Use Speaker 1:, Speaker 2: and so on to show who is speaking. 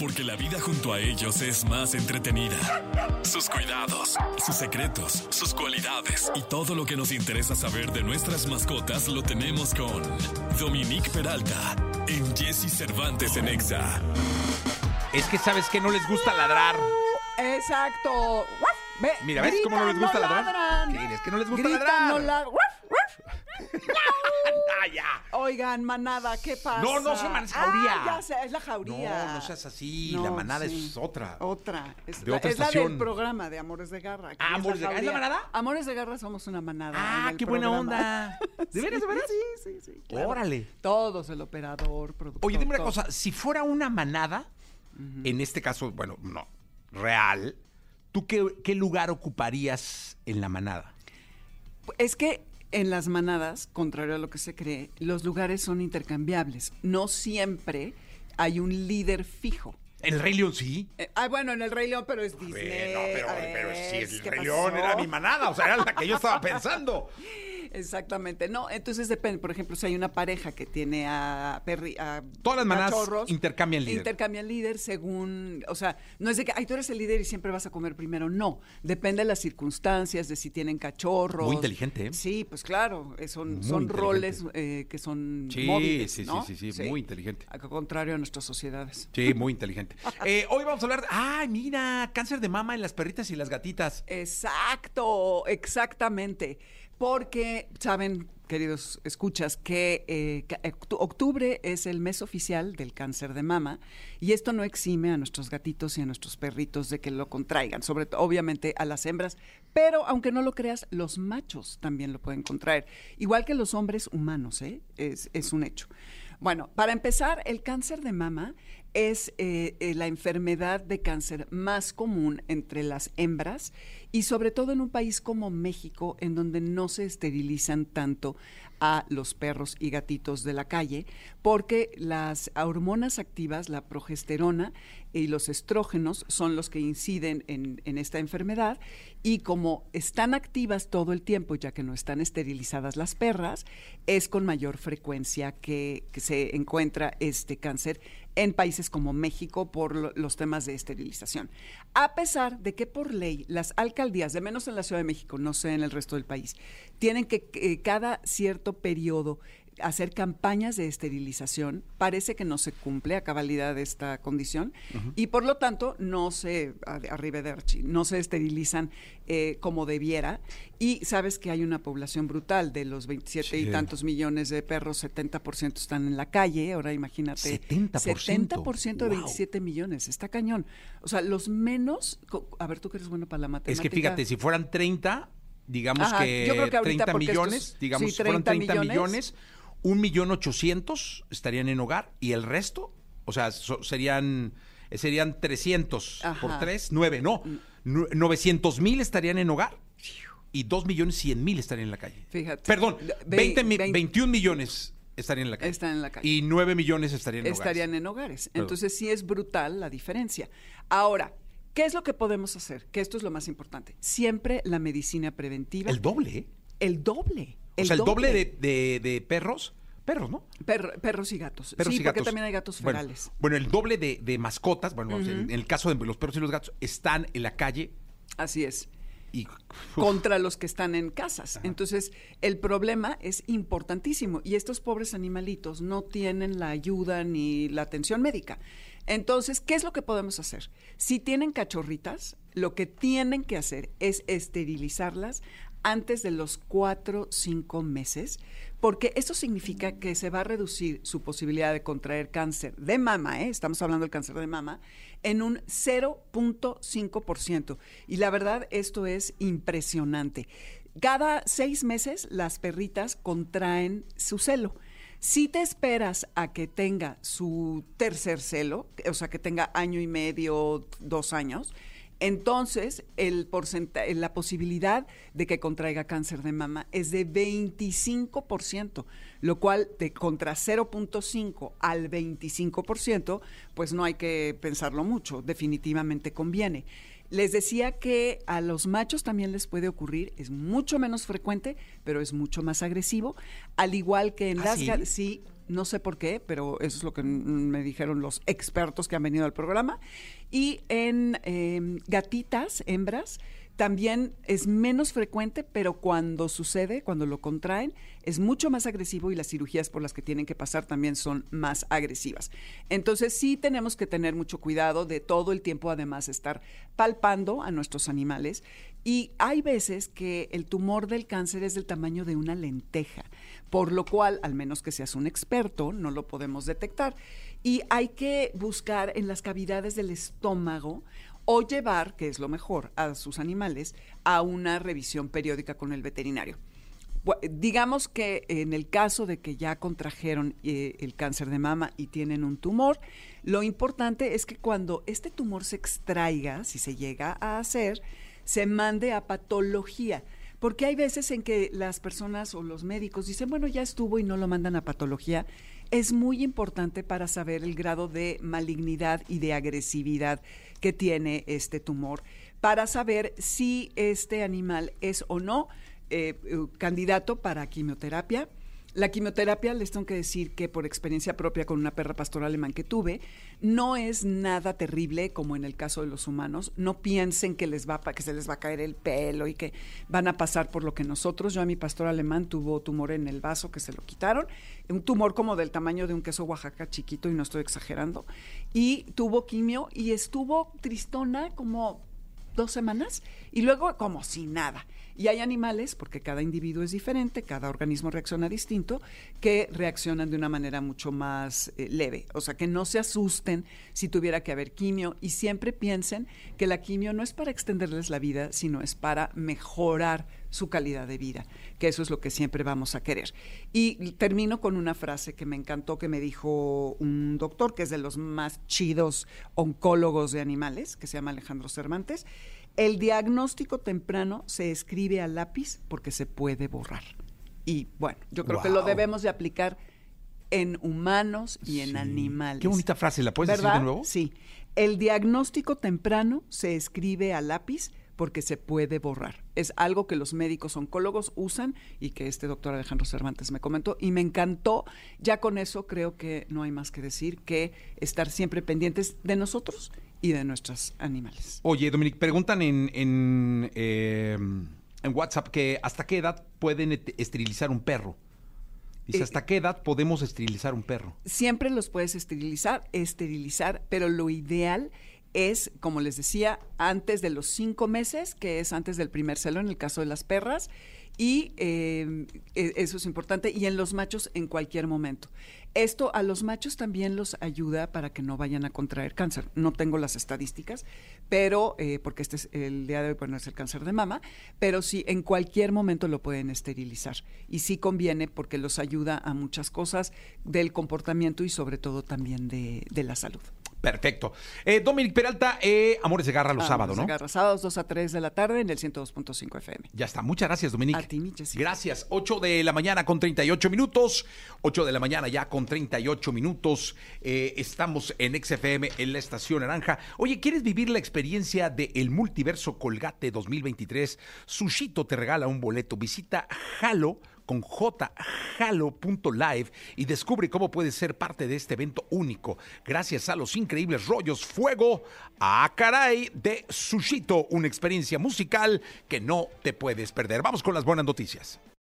Speaker 1: porque la vida junto a ellos es más entretenida. Sus cuidados, sus secretos, sus cualidades y todo lo que nos interesa saber de nuestras mascotas lo tenemos con Dominique Peralta en Jesse Cervantes en Exa.
Speaker 2: Es que sabes que no les gusta ladrar.
Speaker 3: Exacto.
Speaker 2: Mira, ¿ves cómo no les gusta ladrar?
Speaker 3: ladran.
Speaker 2: ¿Qué? Es que no les gusta
Speaker 3: Gritan,
Speaker 2: ladrar.
Speaker 3: no ladran.
Speaker 2: ¡Ah, ya!
Speaker 3: Oigan, manada, ¿qué pasa?
Speaker 2: No, no se man- es jauría.
Speaker 3: Ah, ya sé, es la jauría.
Speaker 2: No, no seas así.
Speaker 3: No,
Speaker 2: la manada
Speaker 3: sí.
Speaker 2: es otra.
Speaker 3: Otra. Es,
Speaker 2: De
Speaker 3: la,
Speaker 2: otra
Speaker 3: es la del programa de Amores de Garra.
Speaker 2: Ah,
Speaker 3: es
Speaker 2: Amores de Garra, ¿es la manada?
Speaker 3: Amores de Garra somos una manada.
Speaker 2: Ah, qué buena onda. ¿De veras, de veras?
Speaker 3: Sí, sí, sí. claro.
Speaker 2: Órale.
Speaker 3: Todos, el operador, productor.
Speaker 2: Oye, dime una cosa. Si fuera una manada, en este caso, bueno, no, real, ¿tú qué, qué lugar ocuparías en la manada?
Speaker 3: Es que en las manadas, contrario a lo que se cree, los lugares son intercambiables. No siempre hay un líder fijo.
Speaker 2: ¿El Rey León sí?
Speaker 3: Eh, ah, bueno, en el Rey León, pero es Disney.
Speaker 2: Bueno, pero,
Speaker 3: A
Speaker 2: pero
Speaker 3: ver,
Speaker 2: si el
Speaker 3: ¿qué
Speaker 2: Rey? León era mi manada, o sea, era la que yo estaba pensando.
Speaker 3: Exactamente. No, entonces depende. Por ejemplo, si hay una pareja que tiene a, perri, a
Speaker 2: Todas las manadas
Speaker 3: cachorros,
Speaker 2: intercambian líder.
Speaker 3: Intercambian líder según, o sea, no es de que, ay, tú eres el líder y siempre vas a comer primero. No, depende de las circunstancias, de si tienen cachorros.
Speaker 2: Muy inteligente, ¿eh?
Speaker 3: Sí, pues claro, eh, son,
Speaker 2: Muy
Speaker 3: son roles eh, que son
Speaker 2: Sí,
Speaker 3: móviles,
Speaker 2: sí, sí,
Speaker 3: ¿no?
Speaker 2: sí, sí, muy inteligente.
Speaker 3: Al contrario a nuestras sociedades.
Speaker 2: Sí, muy inteligente. Eh, hoy vamos a hablar de... ¡Ay, mira! Cáncer de mama en las perritas y las gatitas.
Speaker 3: Exacto, exactamente. Porque, saben, queridos escuchas, que eh, octubre es el mes oficial del cáncer de mama y esto no exime a nuestros gatitos y a nuestros perritos de que lo contraigan, sobre todo, obviamente, a las hembras, pero aunque no lo creas, los machos también lo pueden contraer, igual que los hombres humanos, ¿eh? es un hecho. Bueno, para empezar, el cáncer de mama es eh, eh, la enfermedad de cáncer más común entre las hembras y sobre todo en un país como México, en donde no se esterilizan tanto a los perros y gatitos de la calle, porque las hormonas activas, la progesterona y los estrógenos son los que inciden en, esta enfermedad. Y como están activas todo el tiempo, ya que no están esterilizadas las perras, es con mayor frecuencia que se encuentra este cáncer en países como México por lo- los temas de esterilización. A pesar de que por ley las alcaldías, de menos en la Ciudad de México, no sé en el resto del país, tienen que eh, cada cierto periodo hacer campañas de esterilización, parece que no se cumple a cabalidad esta condición y por lo tanto no se, arrivederci, no se esterilizan eh, como debiera y sabes que hay una población brutal de los 27 y tantos millones de perros, 70% están en la calle, ahora imagínate.
Speaker 2: 70%.
Speaker 3: 70% de
Speaker 2: Wow.
Speaker 3: 27 millones, está cañón. O sea, los menos, a ver, tú que eres bueno para la matemática.
Speaker 2: Es que fíjate, si fueran 30, digamos
Speaker 3: Ajá,
Speaker 2: que,
Speaker 3: yo creo que ahorita
Speaker 2: 30
Speaker 3: porque estos-
Speaker 2: millones, digamos,
Speaker 3: sí,
Speaker 2: si fueran
Speaker 3: 30
Speaker 2: 30
Speaker 3: millones.
Speaker 2: millones, un millón ochocientos estarían en hogar y el resto, o sea, so- serían, eh, serían 300 por
Speaker 3: Ajá.
Speaker 2: 3, 9, no, nu- 900 mil estarían en hogar y 2 millones 100 mil estarían en la calle.
Speaker 3: Fíjate.
Speaker 2: Perdón,
Speaker 3: Ve-
Speaker 2: 20 mi-
Speaker 3: vein-
Speaker 2: 21 millones estarían en la calle.
Speaker 3: Están en la calle.
Speaker 2: Y 9 millones estarían en hogares.
Speaker 3: estarían en hogares.
Speaker 2: Perdón.
Speaker 3: Entonces sí es brutal la diferencia. Ahora, ¿qué es lo que podemos hacer? Que esto es lo más importante. Siempre la medicina preventiva.
Speaker 2: El doble.
Speaker 3: El doble.
Speaker 2: O sea, el doble de, de- de perros, perros, ¿no?
Speaker 3: Perro- perros y gatos.
Speaker 2: Perros
Speaker 3: sí,
Speaker 2: y
Speaker 3: porque
Speaker 2: gatos.
Speaker 3: también hay gatos ferales.
Speaker 2: Bueno, el doble de, de mascotas, bueno, en el caso de los perros y los gatos, están en la calle
Speaker 3: Así es.
Speaker 2: y...
Speaker 3: contra los que están en casas. Entonces, el problema es importantísimo y estos pobres animalitos no tienen la ayuda ni la atención médica. Entonces, ¿qué es lo que podemos hacer? Si tienen cachorritas, lo que tienen que hacer es esterilizarlas antes de los cuatro, cinco meses, porque eso significa que se va a reducir su posibilidad de contraer cáncer de mama, ¿eh? estamos hablando del cáncer de mama, en un 0.5%. Y la verdad, esto es impresionante. Cada seis meses las perritas contraen su celo. Si te esperas a que tenga su tercer celo, o sea, que tenga año y medio, dos años, entonces el la posibilidad de que contraiga cáncer de mama es de 25%, lo cual de contra 0.5 al 25%, pues no hay que pensarlo mucho, definitivamente conviene. Les decía que a los machos también les puede ocurrir, es mucho menos frecuente, pero es mucho más agresivo, al igual que en
Speaker 2: ¿Ah,
Speaker 3: las
Speaker 2: sí?
Speaker 3: sí, no sé por qué, pero eso es lo que me dijeron los expertos que han venido al programa. Y en em, gatitas, hembras, también es menos frecuente, pero cuando sucede, cuando lo contraen, es mucho más agresivo y las cirugías por las que tienen que pasar también son más agresivas. Entonces sí tenemos que tener mucho cuidado de todo el tiempo además estar palpando a nuestros animales y hay veces que el tumor del cáncer es del tamaño de una lenteja, por lo cual, al menos que seas un experto, no lo podemos detectar. Y hay que buscar en las cavidades del estómago o llevar, que es lo mejor, a sus animales a una revisión periódica con el veterinario. Digamos que en el caso de que ya contrajeron eh, el cáncer de mama y tienen un tumor, lo importante es que cuando este tumor se extraiga, si se llega a hacer, se mande a patología. Porque hay veces en que las personas o los médicos dicen, bueno, ya estuvo y no lo mandan a patología es muy importante para saber el grado de malignidad y de agresividad que tiene este tumor, para saber si este animal es o no eh, candidato para quimioterapia la quimioterapia, les tengo que decir que por experiencia propia con una perra pastor alemán que tuve, no es nada terrible como en el caso de los humanos. No piensen que les va que se les va a caer el pelo y que van a pasar por lo que nosotros. Yo a mi pastor alemán tuvo tumor en el vaso que se lo quitaron, un tumor como del tamaño de un queso Oaxaca chiquito y no estoy exagerando, y tuvo quimio y estuvo tristona como dos semanas y luego como si nada. Y hay animales, porque cada individuo es diferente, cada organismo reacciona distinto, que reaccionan de una manera mucho más eh, leve. O sea, que no se asusten si tuviera que haber quimio y siempre piensen que la quimio no es para extenderles la vida, sino es para mejorar su calidad de vida, que eso es lo que siempre vamos a querer. Y termino con una frase que me encantó, que me dijo un doctor, que es de los más chidos oncólogos de animales, que se llama Alejandro Cervantes el diagnóstico temprano se escribe a lápiz porque se puede borrar. Y bueno, yo creo que lo debemos de aplicar en humanos y en animales.
Speaker 2: Qué bonita frase, ¿la puedes decir de nuevo?
Speaker 3: Sí. El diagnóstico temprano se escribe a lápiz porque se puede borrar. Es algo que los médicos oncólogos usan y que este doctor Alejandro Cervantes me comentó y me encantó. Ya con eso creo que no hay más que decir que estar siempre pendientes de nosotros y de nuestros animales.
Speaker 2: Oye, Dominic, preguntan en, en, em, en WhatsApp que hasta qué edad pueden esterilizar un perro. Dice, eh, ¿hasta qué edad podemos esterilizar un perro?
Speaker 3: Siempre los puedes esterilizar, esterilizar, pero lo ideal es, como les decía, antes de los cinco meses, que es antes del primer celo en el caso de las perras, y em, e, eso es importante, y en los machos en cualquier momento. Esto a los machos también los ayuda para que no vayan a contraer cáncer. No tengo las estadísticas, pero eh, porque este es el día de hoy, pues no es el cáncer de mama, pero sí en cualquier momento lo pueden esterilizar. Y sí conviene porque los ayuda a muchas cosas del comportamiento y sobre todo también de, de la salud.
Speaker 2: Perfecto. Eh, Dominic Peralta, eh, Amores de Garra los sábados, ¿no?
Speaker 3: Garra, sábados 2 a 3 de la tarde en el 102.5 FM.
Speaker 2: Ya está. Muchas gracias, Dominic.
Speaker 3: A ti,
Speaker 2: Gracias. 8 de la mañana con 38 minutos. 8 de la mañana ya con 38 minutos. Eh, estamos en XFM en la Estación Naranja. Oye, ¿quieres vivir la experiencia de El Multiverso Colgate 2023? Sushito te regala un boleto. Visita Halo con jhalo.live y descubre cómo puedes ser parte de este evento único gracias a los increíbles rollos Fuego a Caray de Sushito, una experiencia musical que no te puedes perder. Vamos con las buenas noticias.